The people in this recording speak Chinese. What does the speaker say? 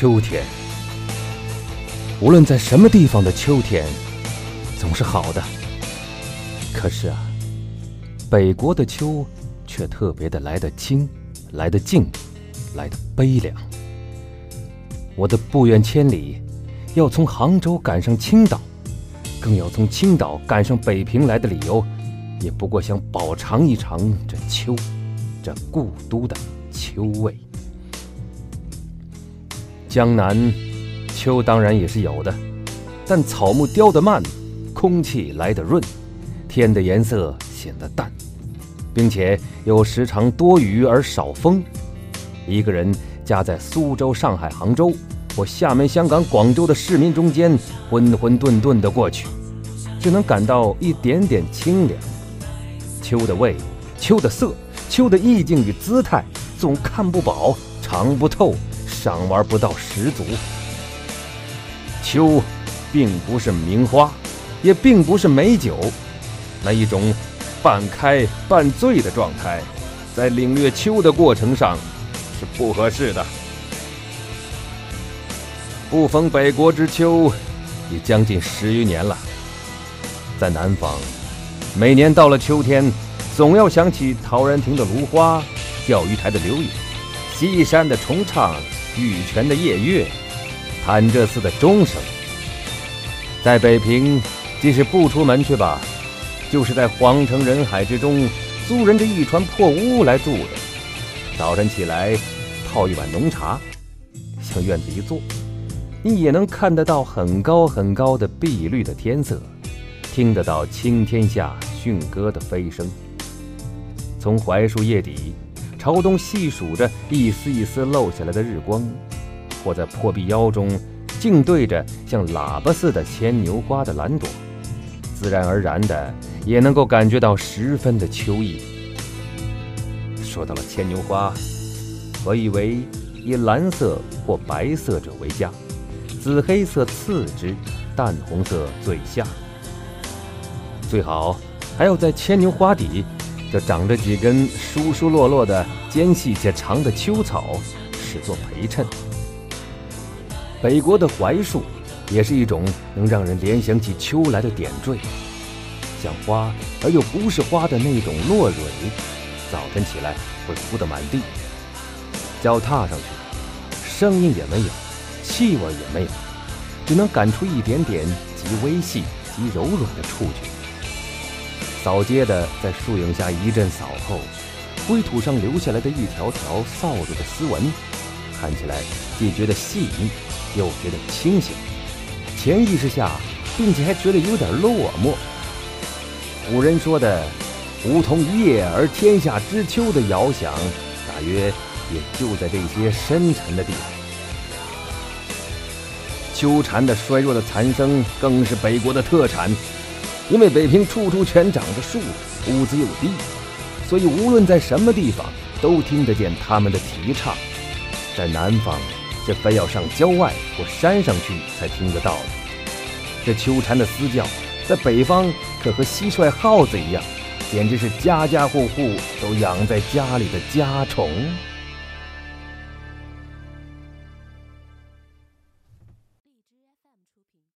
秋天，无论在什么地方的秋天，总是好的。可是啊，北国的秋却特别的来得清，来得静，来得悲凉。我的不远千里，要从杭州赶上青岛，更要从青岛赶上北平来的理由，也不过想饱尝一尝这秋，这故都的秋味。江南，秋当然也是有的，但草木凋得慢，空气来得润，天的颜色显得淡，并且又时常多雨而少风。一个人夹在苏州、上海、杭州或厦门、香港、广州的市民中间，混混沌沌的过去，只能感到一点点清凉。秋的味，秋的色，秋的意境与姿态，总看不饱，尝不透。赏玩不到十足。秋，并不是名花，也并不是美酒，那一种半开半醉的状态，在领略秋的过程上是不合适的。不逢北国之秋，已将近十余年了。在南方，每年到了秋天，总要想起陶然亭的芦花，钓鱼台的柳影，西山的重唱。玉泉的夜月，潭柘寺的钟声，在北平，即使不出门去吧，就是在皇城人海之中租人这一船破屋来住的。早晨起来泡一碗浓茶，向院子一坐，你也能看得到很高很高的碧绿的天色，听得到青天下驯鸽的飞声。从槐树叶底。朝东细数着一丝一丝漏下来的日光，或在破壁腰中静对着像喇叭似的牵牛花的蓝朵，自然而然的也能够感觉到十分的秋意。说到了牵牛花，我以为以蓝色或白色者为佳，紫黑色次之，淡红色最下。最好还要在牵牛花底。就长着几根疏疏落落的尖细且长的秋草，使作陪衬。北国的槐树，也是一种能让人联想起秋来的点缀，像花而又不是花的那种落蕊，早晨起来会铺得满地，脚踏上去，声音也没有，气味也没有，只能感出一点点极微细、极柔软的触觉。扫街的在树影下一阵扫后，灰土上留下来的一条条扫帚的丝纹，看起来既觉得细腻，又觉得清醒。潜意识下，并且还觉得有点落寞。古人说的“梧桐一叶而天下知秋”的遥想，大约也就在这些深沉的地方。秋蝉的衰弱的残声，更是北国的特产。因为北平处处全长着树，屋子又低，所以无论在什么地方都听得见他们的啼唱。在南方，是非要上郊外或山上去才听得到。这秋蝉的嘶叫，在北方可和蟋蟀、耗子一样，简直是家家户户都养在家里的家宠。